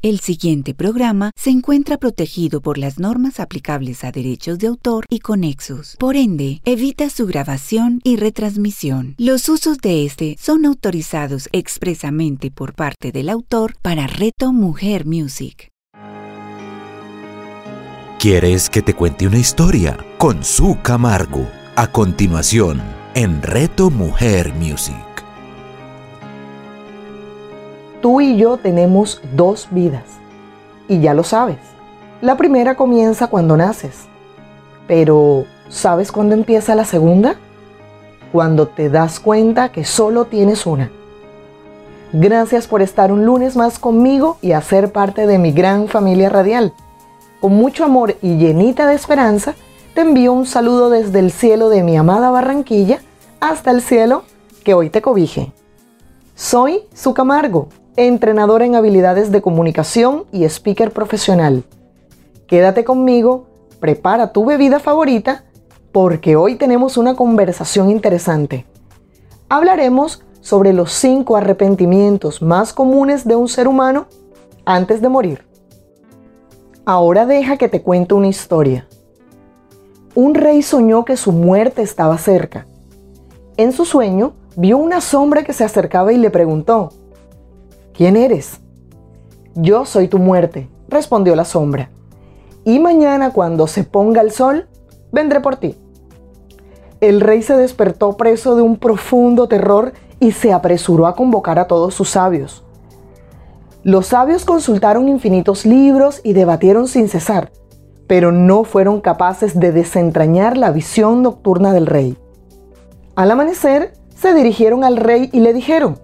El siguiente programa se encuentra protegido por las normas aplicables a derechos de autor y conexos. Por ende, evita su grabación y retransmisión. Los usos de este son autorizados expresamente por parte del autor para Reto Mujer Music. ¿Quieres que te cuente una historia? Con su Camargo. A continuación, en Reto Mujer Music. Tú y yo tenemos dos vidas. Y ya lo sabes. La primera comienza cuando naces. Pero, ¿sabes cuándo empieza la segunda? Cuando te das cuenta que solo tienes una. Gracias por estar un lunes más conmigo y hacer parte de mi gran familia radial. Con mucho amor y llenita de esperanza, te envío un saludo desde el cielo de mi amada Barranquilla hasta el cielo que hoy te cobije. Soy Su Camargo entrenador en habilidades de comunicación y speaker profesional. Quédate conmigo, prepara tu bebida favorita, porque hoy tenemos una conversación interesante. Hablaremos sobre los cinco arrepentimientos más comunes de un ser humano antes de morir. Ahora deja que te cuente una historia. Un rey soñó que su muerte estaba cerca. En su sueño vio una sombra que se acercaba y le preguntó, ¿Quién eres? Yo soy tu muerte, respondió la sombra. Y mañana cuando se ponga el sol, vendré por ti. El rey se despertó preso de un profundo terror y se apresuró a convocar a todos sus sabios. Los sabios consultaron infinitos libros y debatieron sin cesar, pero no fueron capaces de desentrañar la visión nocturna del rey. Al amanecer, se dirigieron al rey y le dijeron,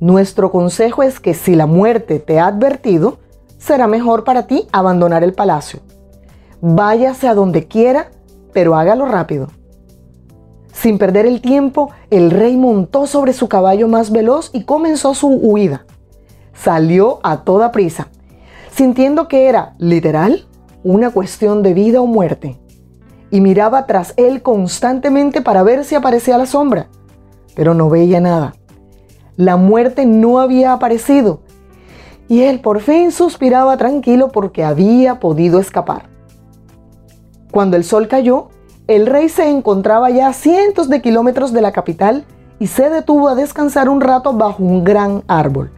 nuestro consejo es que si la muerte te ha advertido, será mejor para ti abandonar el palacio. Váyase a donde quiera, pero hágalo rápido. Sin perder el tiempo, el rey montó sobre su caballo más veloz y comenzó su huida. Salió a toda prisa, sintiendo que era, literal, una cuestión de vida o muerte. Y miraba tras él constantemente para ver si aparecía la sombra, pero no veía nada. La muerte no había aparecido y él por fin suspiraba tranquilo porque había podido escapar. Cuando el sol cayó, el rey se encontraba ya a cientos de kilómetros de la capital y se detuvo a descansar un rato bajo un gran árbol.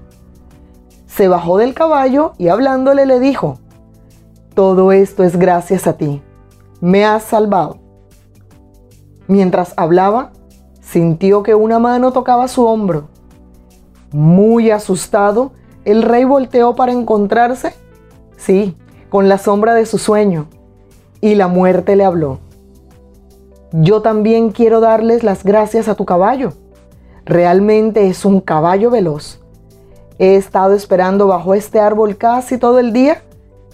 Se bajó del caballo y hablándole le dijo, todo esto es gracias a ti, me has salvado. Mientras hablaba, sintió que una mano tocaba su hombro muy asustado, el rey volteó para encontrarse, sí, con la sombra de su sueño, y la muerte le habló. Yo también quiero darles las gracias a tu caballo. Realmente es un caballo veloz. He estado esperando bajo este árbol casi todo el día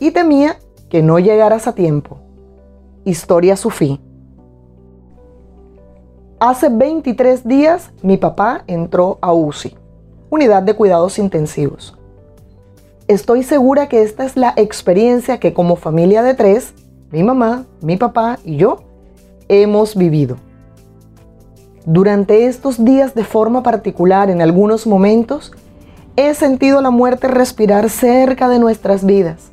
y temía que no llegaras a tiempo. Historia su fin. Hace 23 días mi papá entró a UCI unidad de cuidados intensivos. Estoy segura que esta es la experiencia que como familia de tres, mi mamá, mi papá y yo, hemos vivido. Durante estos días de forma particular, en algunos momentos, he sentido la muerte respirar cerca de nuestras vidas,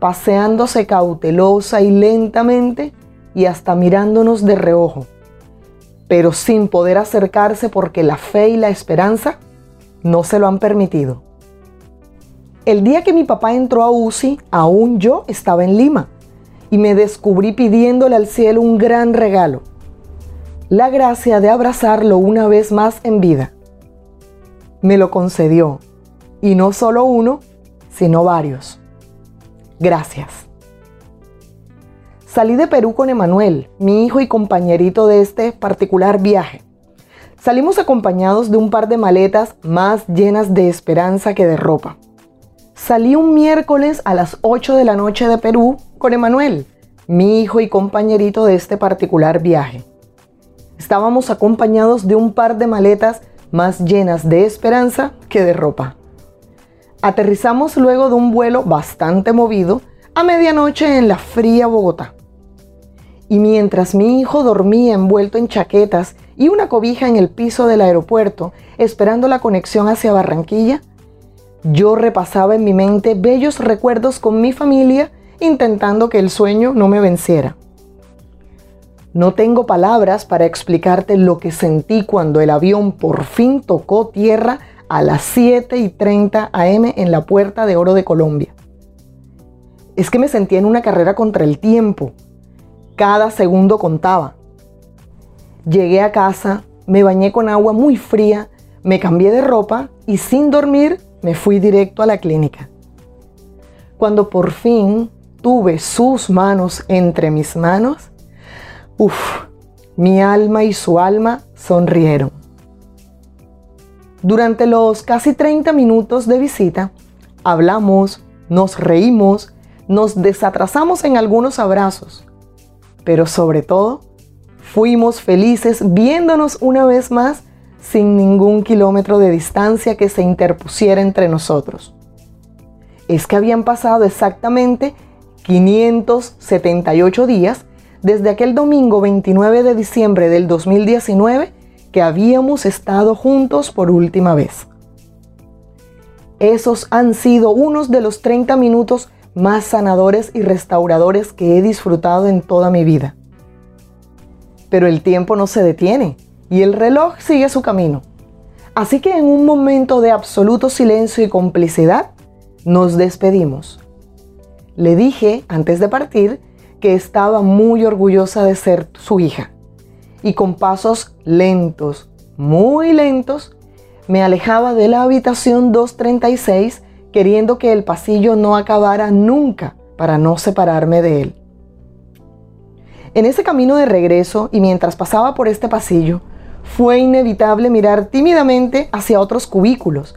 paseándose cautelosa y lentamente y hasta mirándonos de reojo, pero sin poder acercarse porque la fe y la esperanza no se lo han permitido. El día que mi papá entró a UCI, aún yo estaba en Lima y me descubrí pidiéndole al cielo un gran regalo, la gracia de abrazarlo una vez más en vida. Me lo concedió, y no solo uno, sino varios. Gracias. Salí de Perú con Emanuel, mi hijo y compañerito de este particular viaje. Salimos acompañados de un par de maletas más llenas de esperanza que de ropa. Salí un miércoles a las 8 de la noche de Perú con Emanuel, mi hijo y compañerito de este particular viaje. Estábamos acompañados de un par de maletas más llenas de esperanza que de ropa. Aterrizamos luego de un vuelo bastante movido a medianoche en la fría Bogotá. Y mientras mi hijo dormía envuelto en chaquetas y una cobija en el piso del aeropuerto esperando la conexión hacia Barranquilla, Yo repasaba en mi mente bellos recuerdos con mi familia, intentando que el sueño no me venciera. No tengo palabras para explicarte lo que sentí cuando el avión por fin tocó tierra a las 7 y 30 am en la Puerta de Oro de Colombia. Es que me sentía en una carrera contra el tiempo. Cada segundo contaba. Llegué a casa, me bañé con agua muy fría, me cambié de ropa y sin dormir me fui directo a la clínica. Cuando por fin tuve sus manos entre mis manos, uff, mi alma y su alma sonrieron. Durante los casi 30 minutos de visita, hablamos, nos reímos, nos desatrasamos en algunos abrazos, pero sobre todo, fuimos felices viéndonos una vez más sin ningún kilómetro de distancia que se interpusiera entre nosotros. Es que habían pasado exactamente 578 días desde aquel domingo 29 de diciembre del 2019 que habíamos estado juntos por última vez. Esos han sido unos de los 30 minutos más sanadores y restauradores que he disfrutado en toda mi vida. Pero el tiempo no se detiene y el reloj sigue su camino. Así que en un momento de absoluto silencio y complicidad, nos despedimos. Le dije, antes de partir, que estaba muy orgullosa de ser su hija. Y con pasos lentos, muy lentos, me alejaba de la habitación 236 queriendo que el pasillo no acabara nunca para no separarme de él. En ese camino de regreso y mientras pasaba por este pasillo, fue inevitable mirar tímidamente hacia otros cubículos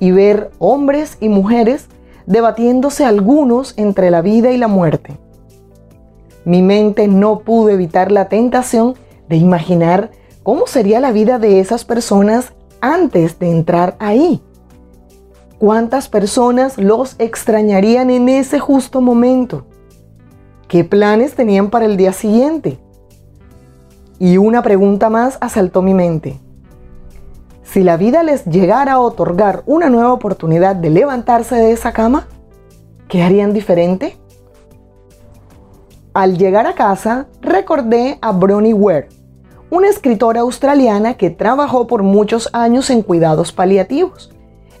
y ver hombres y mujeres debatiéndose algunos entre la vida y la muerte. Mi mente no pudo evitar la tentación de imaginar cómo sería la vida de esas personas antes de entrar ahí. ¿Cuántas personas los extrañarían en ese justo momento? ¿Qué planes tenían para el día siguiente? Y una pregunta más asaltó mi mente. Si la vida les llegara a otorgar una nueva oportunidad de levantarse de esa cama, ¿qué harían diferente? Al llegar a casa, recordé a Bronnie Ware, una escritora australiana que trabajó por muchos años en cuidados paliativos.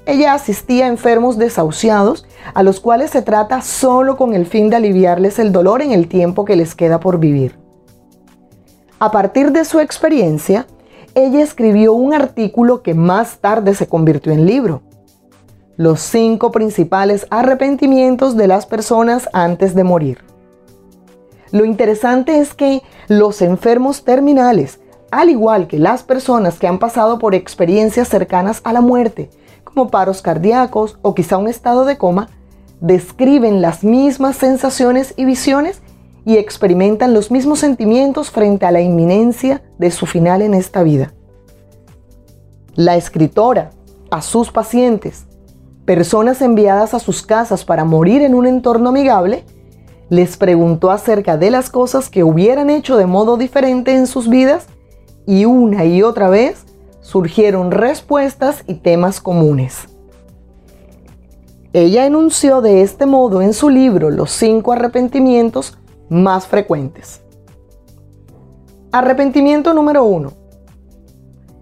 Ella asistía a enfermos desahuciados, a los cuales se trata solo con el fin de aliviarles el dolor en el tiempo que les queda por vivir. A partir de su experiencia, ella escribió un artículo que más tarde se convirtió en libro. Los cinco principales arrepentimientos de las personas antes de morir. Lo interesante es que los enfermos terminales, al igual que las personas que han pasado por experiencias cercanas a la muerte, como paros cardíacos o quizá un estado de coma, describen las mismas sensaciones y visiones y experimentan los mismos sentimientos frente a la inminencia de su final en esta vida. La escritora, a sus pacientes, personas enviadas a sus casas para morir en un entorno amigable, les preguntó acerca de las cosas que hubieran hecho de modo diferente en sus vidas y una y otra vez surgieron respuestas y temas comunes. Ella enunció de este modo en su libro Los cinco arrepentimientos más frecuentes. Arrepentimiento número uno.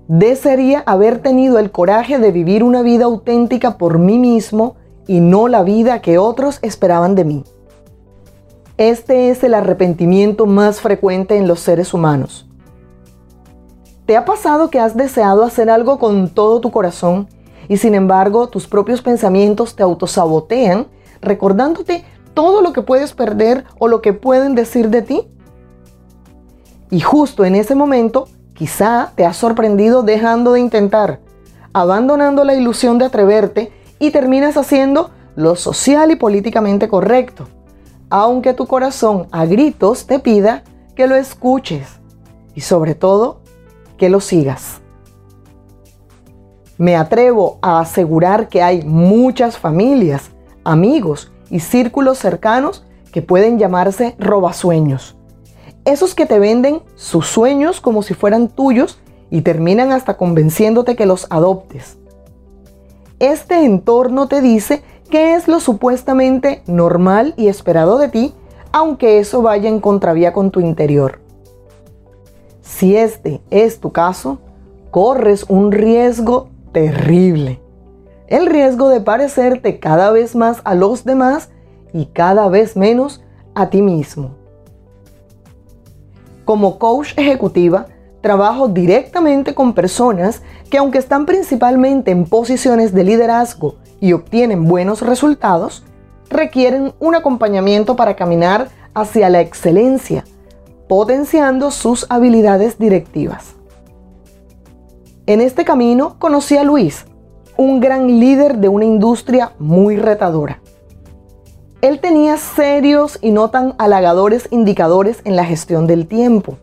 Desearía haber tenido el coraje de vivir una vida auténtica por mí mismo y no la vida que otros esperaban de mí. Este es el arrepentimiento más frecuente en los seres humanos. ¿Te ha pasado que has deseado hacer algo con todo tu corazón y sin embargo tus propios pensamientos te autosabotean recordándote todo lo que puedes perder o lo que pueden decir de ti? Y justo en ese momento, quizá te has sorprendido dejando de intentar, abandonando la ilusión de atreverte y terminas haciendo lo social y políticamente correcto, aunque tu corazón a gritos te pida que lo escuches y sobre todo que lo sigas. Me atrevo a asegurar que hay muchas familias, amigos y círculos cercanos que pueden llamarse robasueños. Esos que te venden sus sueños como si fueran tuyos y terminan hasta convenciéndote que los adoptes. este entorno te dice qué es lo supuestamente normal y esperado de ti, aunque eso vaya en contravía con tu interior. Si este es tu caso, corres un riesgo terrible. El riesgo de parecerte cada vez más a los demás y cada vez menos a ti mismo. Como coach ejecutiva, trabajo directamente con personas que aunque están principalmente en posiciones de liderazgo y obtienen buenos resultados, requieren un acompañamiento para caminar hacia la excelencia, potenciando sus habilidades directivas. En este camino conocí a Luis, un gran líder de una industria muy retadora. Él tenía serios y no tan halagadores indicadores en la gestión del tiempo,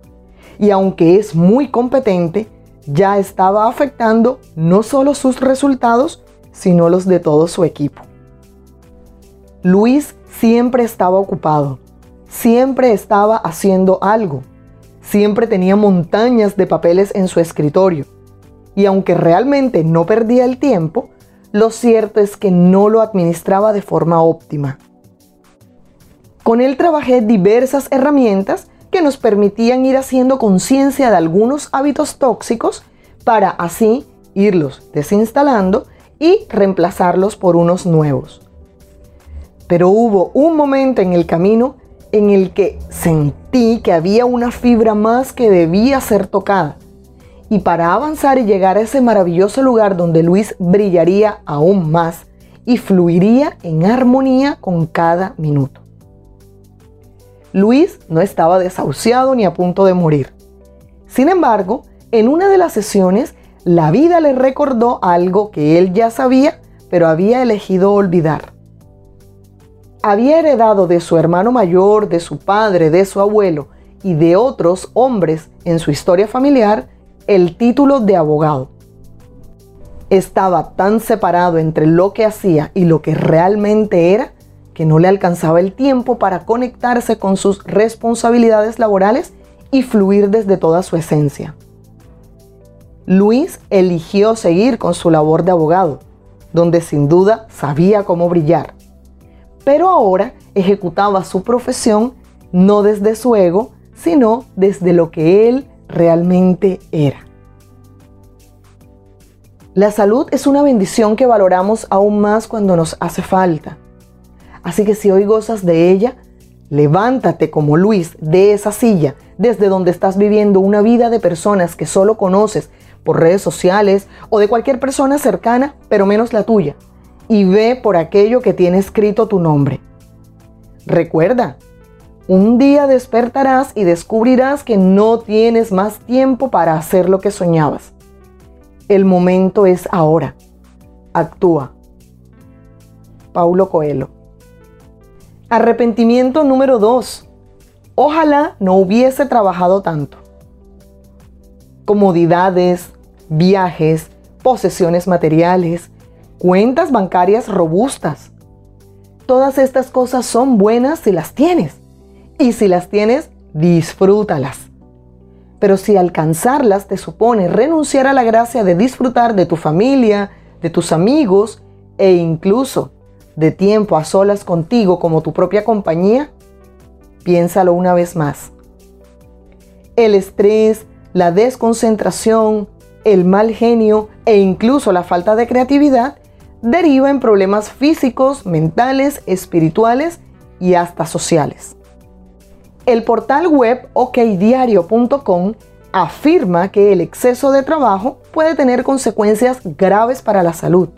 y aunque es muy competente, ya estaba afectando no solo sus resultados, sino los de todo su equipo. Luis siempre estaba ocupado, siempre estaba haciendo algo, siempre tenía montañas de papeles en su escritorio, y aunque realmente no perdía el tiempo, lo cierto es que no lo administraba de forma óptima. Con él trabajé diversas herramientas que nos permitían ir haciendo conciencia de algunos hábitos tóxicos para así irlos desinstalando y reemplazarlos por unos nuevos. Pero hubo un momento en el camino en el que sentí que había una fibra más que debía ser tocada. Y para avanzar y llegar a ese maravilloso lugar donde Luis brillaría aún más y fluiría en armonía con cada minuto. Luis no estaba desahuciado ni a punto de morir. Sin embargo, en una de las sesiones, la vida le recordó algo que él ya sabía, pero había elegido olvidar. Había heredado de su hermano mayor, de su padre, de su abuelo y de otros hombres en su historia familiar el título de abogado. Estaba tan separado entre lo que hacía y lo que realmente era que no le alcanzaba el tiempo para conectarse con sus responsabilidades laborales y fluir desde toda su esencia. Luis eligió seguir con su labor de abogado, donde sin duda sabía cómo brillar. Pero ahora ejecutaba su profesión no desde su ego, sino desde lo que él realmente era. La salud es una bendición que valoramos aún más cuando nos hace falta. Así que si hoy gozas de ella, levántate como Luis de esa silla desde donde estás viviendo una vida de personas que solo conoces por redes sociales o de cualquier persona cercana, pero menos la tuya, y ve por aquello que tiene escrito tu nombre. Recuerda, un día despertarás y descubrirás que no tienes más tiempo para hacer lo que soñabas. El momento es ahora. Actúa. Paulo Coelho Arrepentimiento número 2. Ojalá no hubiese trabajado tanto. Comodidades, viajes, posesiones materiales, cuentas bancarias robustas. Todas estas cosas son buenas si las tienes. Y si las tienes, disfrútalas. Pero si alcanzarlas te supone renunciar a la gracia de disfrutar de tu familia, de tus amigos e incluso de tiempo a solas contigo como tu propia compañía, piénsalo una vez más. El estrés, la desconcentración, el mal genio e incluso la falta de creatividad deriva en problemas físicos, mentales, espirituales y hasta sociales. El portal web okdiario.com afirma que el exceso de trabajo puede tener consecuencias graves para la salud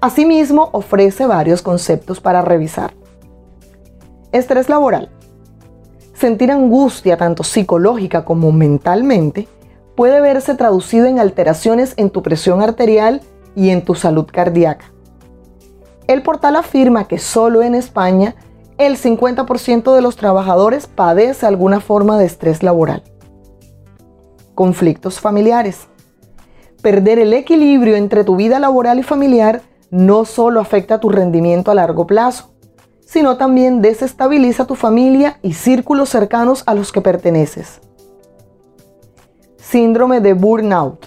Asimismo, ofrece varios conceptos para revisar. Estrés laboral. Sentir angustia tanto psicológica como mentalmente puede verse traducido en alteraciones en tu presión arterial y en tu salud cardíaca. El portal afirma que solo en España el 50% de los trabajadores padece alguna forma de estrés laboral. Conflictos familiares. Perder el equilibrio entre tu vida laboral y familiar no solo afecta tu rendimiento a largo plazo, sino también desestabiliza tu familia y círculos cercanos a los que perteneces. Síndrome de burnout.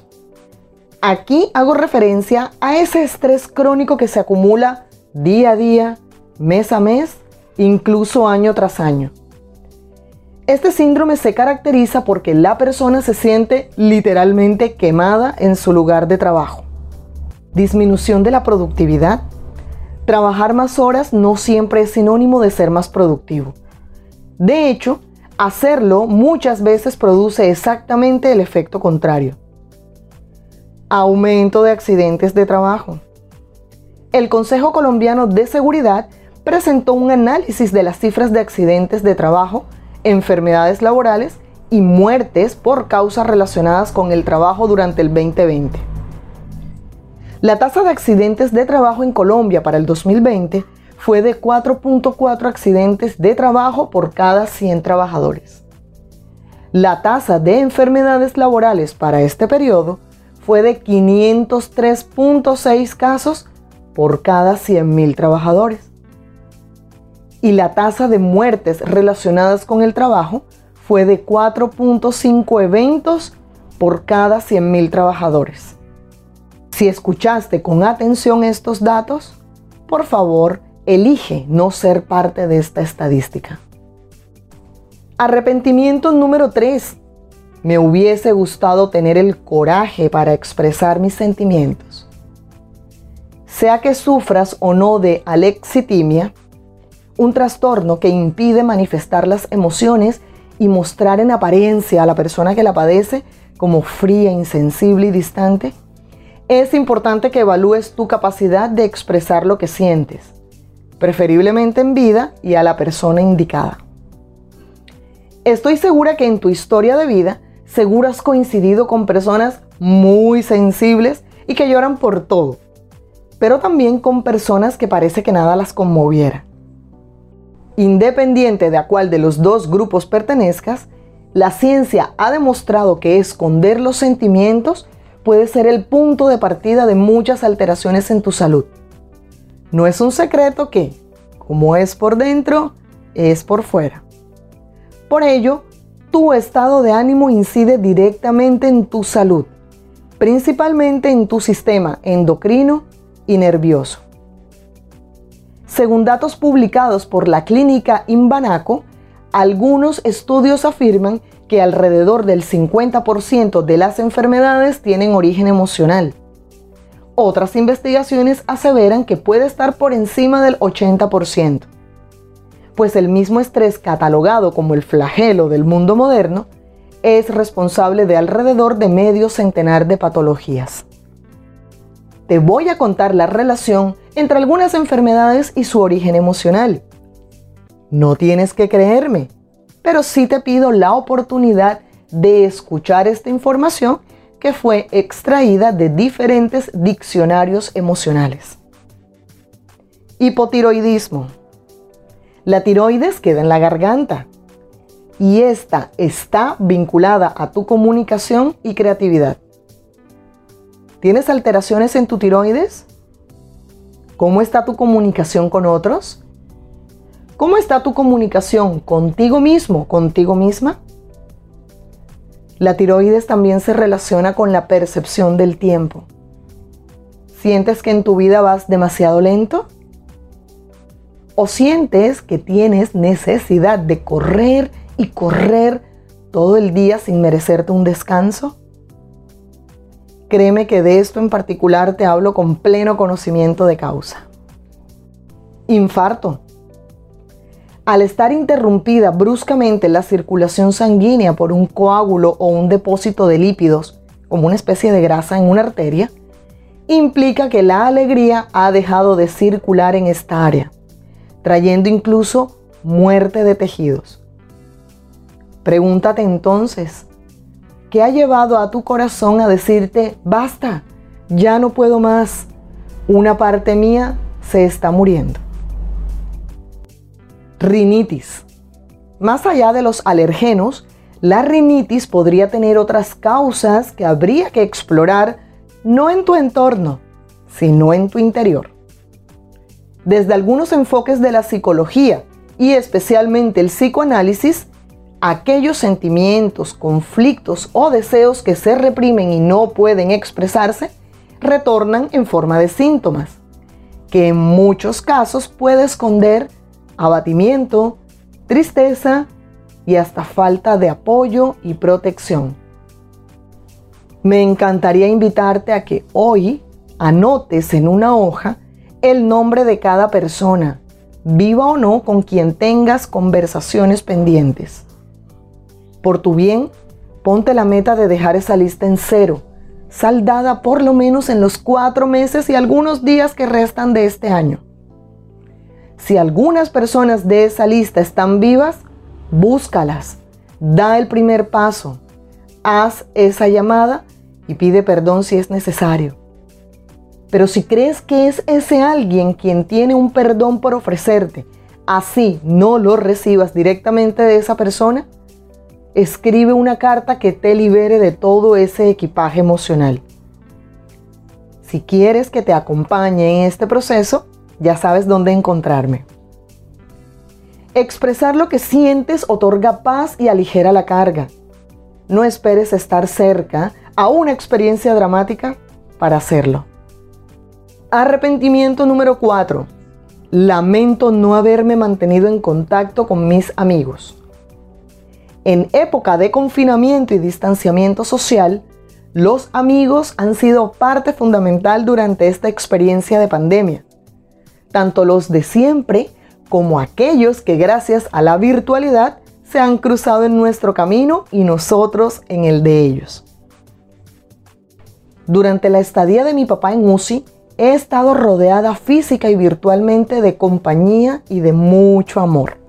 Aquí hago referencia a ese estrés crónico que se acumula día a día, mes a mes, incluso año tras año. Este síndrome se caracteriza porque la persona se siente literalmente quemada en su lugar de trabajo. Disminución de la productividad. Trabajar más horas no siempre es sinónimo de ser más productivo. De hecho, hacerlo muchas veces produce exactamente el efecto contrario. Aumento de accidentes de trabajo. El Consejo Colombiano de Seguridad presentó un análisis de las cifras de accidentes de trabajo enfermedades laborales y muertes por causas relacionadas con el trabajo durante el 2020. La tasa de accidentes de trabajo en Colombia para el 2020 fue de 4.4 accidentes de trabajo por cada 100 trabajadores. La tasa de enfermedades laborales para este periodo fue de 503.6 casos por cada 100.000 trabajadores y la tasa de muertes relacionadas con el trabajo fue de 4.5 eventos por cada 100.000 trabajadores. Si escuchaste con atención estos datos, por favor, elige no ser parte de esta estadística. Arrepentimiento número 3. Me hubiese gustado tener el coraje para expresar mis sentimientos. Sea que sufras o no de alexitimia, un trastorno que impide manifestar las emociones y mostrar en apariencia a la persona que la padece como fría, insensible y distante, es importante que evalúes tu capacidad de expresar lo que sientes, preferiblemente en vida y a la persona indicada. Estoy segura que en tu historia de vida seguro has coincidido con personas muy sensibles y que lloran por todo, pero también con personas que parece que nada las conmoviera. Independiente de a cuál de los dos grupos pertenezcas, la ciencia ha demostrado que esconder los sentimientos puede ser el punto de partida de muchas alteraciones en tu salud. No es un secreto que, como es por dentro, es por fuera. Por ello, tu estado de ánimo incide directamente en tu salud, principalmente en tu sistema endocrino y nervioso. Según datos publicados por la clínica Imbanaco, algunos estudios afirman que alrededor del 50% de las enfermedades tienen origen emocional. Otras investigaciones aseveran que puede estar por encima del 80%, pues el mismo estrés catalogado como el flagelo del mundo moderno es responsable de alrededor de medio centenar de patologías te voy a contar la relación entre algunas enfermedades y su origen emocional. No tienes que creerme, pero sí te pido la oportunidad de escuchar esta información que fue extraída de diferentes diccionarios emocionales. Hipotiroidismo. La tiroides queda en la garganta y esta está vinculada a tu comunicación y creatividad. ¿Tienes alteraciones en tu tiroides? ¿Cómo está tu comunicación con otros? ¿Cómo está tu comunicación contigo mismo, contigo misma? La tiroides también se relaciona con la percepción del tiempo. ¿Sientes que en tu vida vas demasiado lento? ¿O sientes que tienes necesidad de correr y correr todo el día sin merecerte un descanso? Créeme que de esto en particular te hablo con pleno conocimiento de causa. Infarto. Al estar interrumpida bruscamente la circulación sanguínea por un coágulo o un depósito de lípidos, como una especie de grasa en una arteria, implica que la alegría ha dejado de circular en esta área, trayendo incluso muerte de tejidos. Pregúntate entonces, ¿Qué ha llevado a tu corazón a decirte, basta, ya no puedo más, una parte mía se está muriendo? Rinitis. Más allá de los alergenos, la rinitis podría tener otras causas que habría que explorar no en tu entorno, sino en tu interior. Desde algunos enfoques de la psicología y especialmente el psicoanálisis, aquellos sentimientos, conflictos o deseos que se reprimen y no pueden expresarse, retornan en forma de síntomas, que en muchos casos puede esconder abatimiento, tristeza y hasta falta de apoyo y protección. Me encantaría invitarte a que hoy anotes en una hoja el nombre de cada persona, viva o no, con quien tengas conversaciones pendientes. Por tu bien, ponte la meta de dejar esa lista en cero, saldada por lo menos en los cuatro meses y algunos días que restan de este año. Si algunas personas de esa lista están vivas, búscalas, da el primer paso, haz esa llamada y pide perdón si es necesario. Pero si crees que es ese alguien quien tiene un perdón por ofrecerte, así no lo recibas directamente de esa persona, escribe una carta que te libere de todo ese equipaje emocional. Si quieres que te acompañe en este proceso, ya sabes dónde encontrarme. Expresar lo que sientes otorga paz y aligera la carga. No esperes estar cerca a una experiencia dramática para hacerlo. Arrepentimiento número 4. Lamento no haberme mantenido en contacto con mis amigos. En época de confinamiento y distanciamiento social, los amigos han sido parte fundamental durante esta experiencia de pandemia. Tanto los de siempre como aquellos que gracias a la virtualidad se han cruzado en nuestro camino y nosotros en el de ellos. Durante la estadía de mi papá en UCI, he estado rodeada física y virtualmente de compañía y de mucho amor.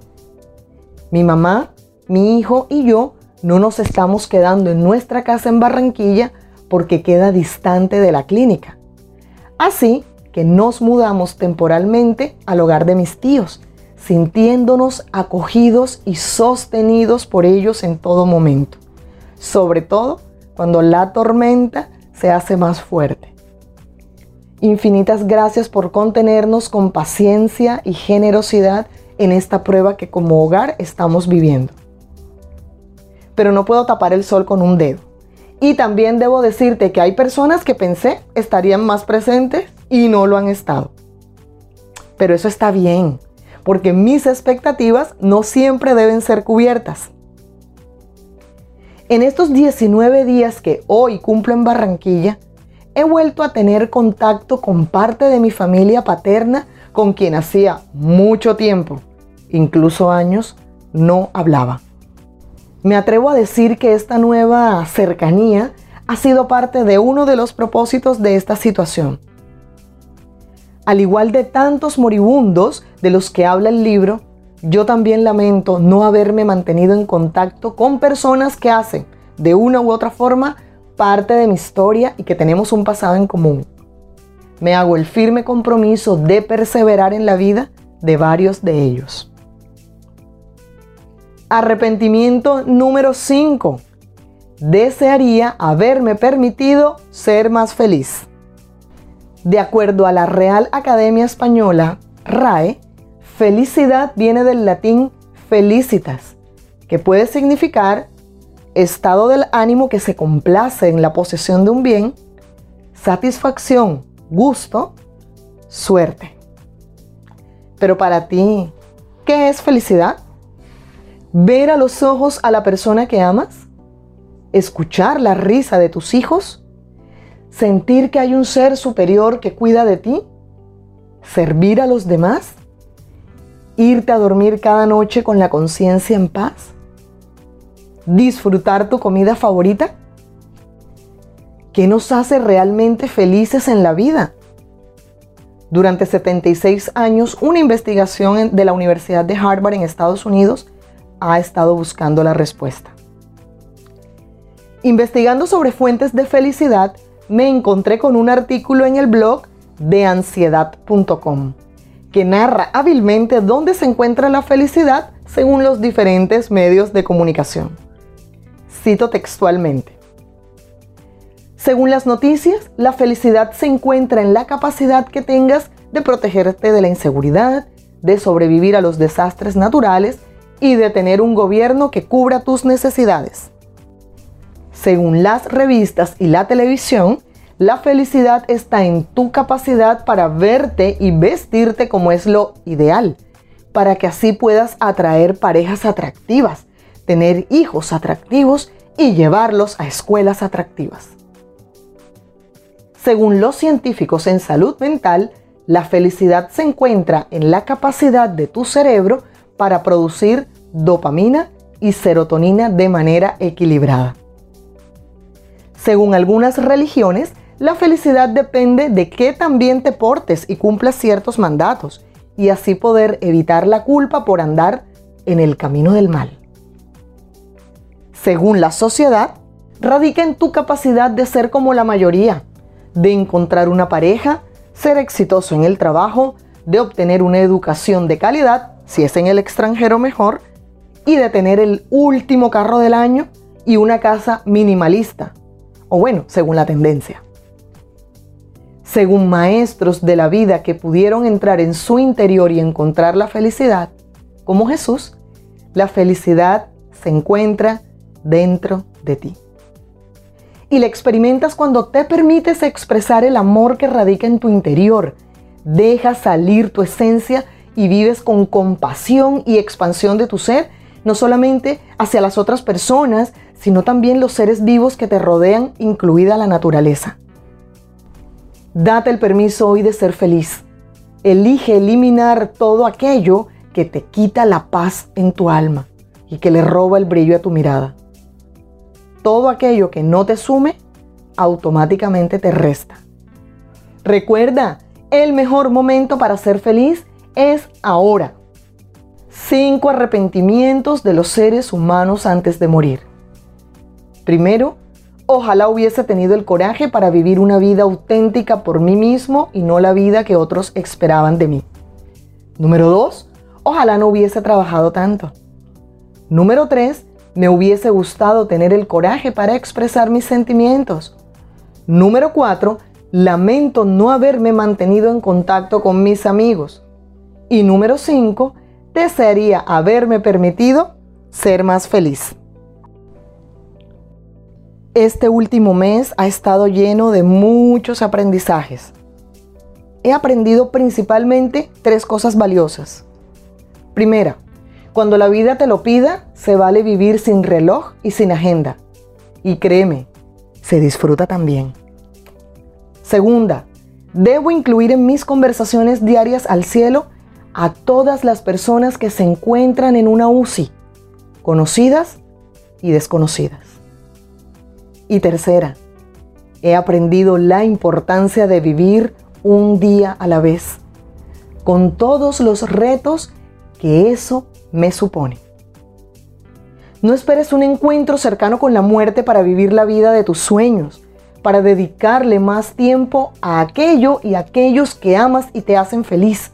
Mi mamá, mi hijo y yo no nos estamos quedando en nuestra casa en Barranquilla porque queda distante de la clínica. Así que nos mudamos temporalmente al hogar de mis tíos, sintiéndonos acogidos y sostenidos por ellos en todo momento, sobre todo cuando la tormenta se hace más fuerte. Infinitas gracias por contenernos con paciencia y generosidad en esta prueba que como hogar estamos viviendo. Pero no puedo tapar el sol con un dedo. Y también debo decirte que hay personas que pensé estarían más presentes y no lo han estado. Pero eso está bien, porque mis expectativas no siempre deben ser cubiertas. En estos 19 días que hoy cumplo en Barranquilla, he vuelto a tener contacto con parte de mi familia paterna con quien hacía mucho tiempo, incluso años, no hablaba. Me atrevo a decir que esta nueva cercanía ha sido parte de uno de los propósitos de esta situación. Al igual de tantos moribundos de los que habla el libro, yo también lamento no haberme mantenido en contacto con personas que hacen, de una u otra forma, parte de mi historia y que tenemos un pasado en común. Me hago el firme compromiso de perseverar en la vida de varios de ellos. Arrepentimiento número 5. Desearía haberme permitido ser más feliz. De acuerdo a la Real Academia Española, RAE, felicidad viene del latín felicitas, que puede significar estado del ánimo que se complace en la posesión de un bien, satisfacción, gusto, suerte. Pero para ti, ¿qué es felicidad? ¿Ver a los ojos a la persona que amas? ¿Escuchar la risa de tus hijos? ¿Sentir que hay un ser superior que cuida de ti? ¿Servir a los demás? ¿Irte a dormir cada noche con la conciencia en paz? disfrutar tu comida favorita? ¿Qué nos hace realmente felices en la vida? Durante 76 años, una investigación de la Universidad de Harvard en Estados Unidos ha estado buscando la respuesta. Investigando sobre fuentes de felicidad, me encontré con un artículo en el blog de ansiedad.com que narra hábilmente dónde se encuentra la felicidad según los diferentes medios de comunicación. Cito textualmente. Según las noticias, la felicidad se encuentra en la capacidad que tengas de protegerte de la inseguridad, de sobrevivir a los desastres naturales y de tener un gobierno que cubra tus necesidades. Según las revistas y la televisión, la felicidad está en tu capacidad para verte y vestirte como es lo ideal, para que así puedas atraer parejas atractivas, tener hijos atractivos y llevarlos a escuelas atractivas. Según los científicos en salud mental, la felicidad se encuentra en la capacidad de tu cerebro para producir dopamina y serotonina de manera equilibrada. Según algunas religiones, la felicidad depende de que también te portes y cumplas ciertos mandatos y así poder evitar la culpa por andar en el camino del mal. Según la sociedad, radica en tu capacidad de ser como la mayoría, de encontrar una pareja, ser exitoso en el trabajo, de obtener una educación de calidad, si es en el extranjero mejor, y de tener el último carro del año y una casa minimalista, o bueno, según la tendencia. Según maestros de la vida que pudieron entrar en su interior y encontrar la felicidad, como Jesús, la felicidad se encuentra dentro de ti. Y la experimentas cuando te permites expresar el amor que radica en tu interior, dejas salir tu esencia y vives con compasión y expansión de tu ser, no solamente hacia las otras personas, sino también los seres vivos que te rodean, incluida la naturaleza. Date el permiso hoy de ser feliz. Elige eliminar todo aquello que te quita la paz en tu alma y que le roba el brillo a tu mirada. Todo aquello que no te sume, automáticamente te resta. Recuerda, el mejor momento para ser feliz es ahora. Cinco arrepentimientos de los seres humanos antes de morir. Primero, Ojalá hubiese tenido el coraje para vivir una vida auténtica por mí mismo y no la vida que otros esperaban de mí. Número 2. Ojalá no hubiese trabajado tanto. Número 3. Me hubiese gustado tener el coraje para expresar mis sentimientos. Número 4. Lamento no haberme mantenido en contacto con mis amigos. Y número 5. Desearía haberme permitido ser más feliz. Este último mes ha estado lleno de muchos aprendizajes. He aprendido principalmente tres cosas valiosas. Primera, cuando la vida te lo pida, se vale vivir sin reloj y sin agenda. Y créeme, se disfruta también. Segunda, debo incluir en mis conversaciones diarias al cielo a todas las personas que se encuentran en una UCI, conocidas y desconocidas. Y tercera, he aprendido la importancia de vivir un día a la vez, con todos los retos que eso me supone. No esperes un encuentro cercano con la muerte para vivir la vida de tus sueños, para dedicarle más tiempo a aquello y a aquellos que amas y te hacen feliz,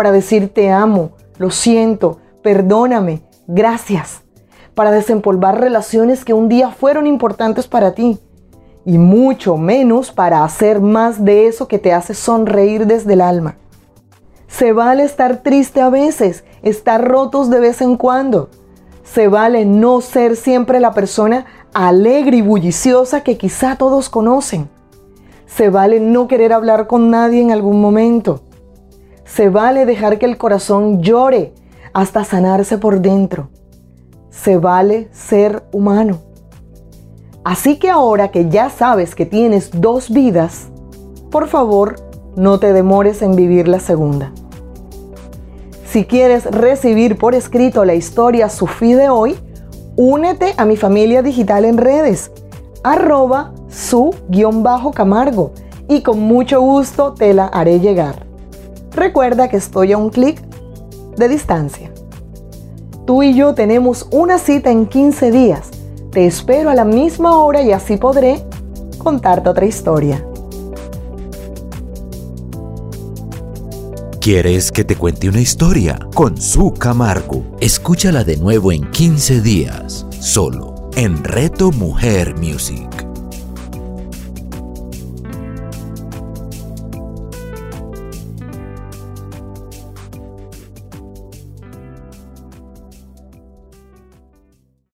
para decir te amo, lo siento, perdóname, gracias para desempolvar relaciones que un día fueron importantes para ti y mucho menos para hacer más de eso que te hace sonreír desde el alma. Se vale estar triste a veces, estar rotos de vez en cuando. Se vale no ser siempre la persona alegre y bulliciosa que quizá todos conocen. Se vale no querer hablar con nadie en algún momento. Se vale dejar que el corazón llore hasta sanarse por dentro se vale ser humano. Así que ahora que ya sabes que tienes dos vidas, por favor, no te demores en vivir la segunda. Si quieres recibir por escrito la historia Sufí de hoy, únete a mi familia digital en redes, arroba su-camargo y con mucho gusto te la haré llegar. Recuerda que estoy a un clic de distancia. Tú y yo tenemos una cita en 15 días. Te espero a la misma hora y así podré contarte otra historia. ¿Quieres que te cuente una historia? Con su Camargo. Escúchala de nuevo en 15 días, solo en Reto Mujer Music.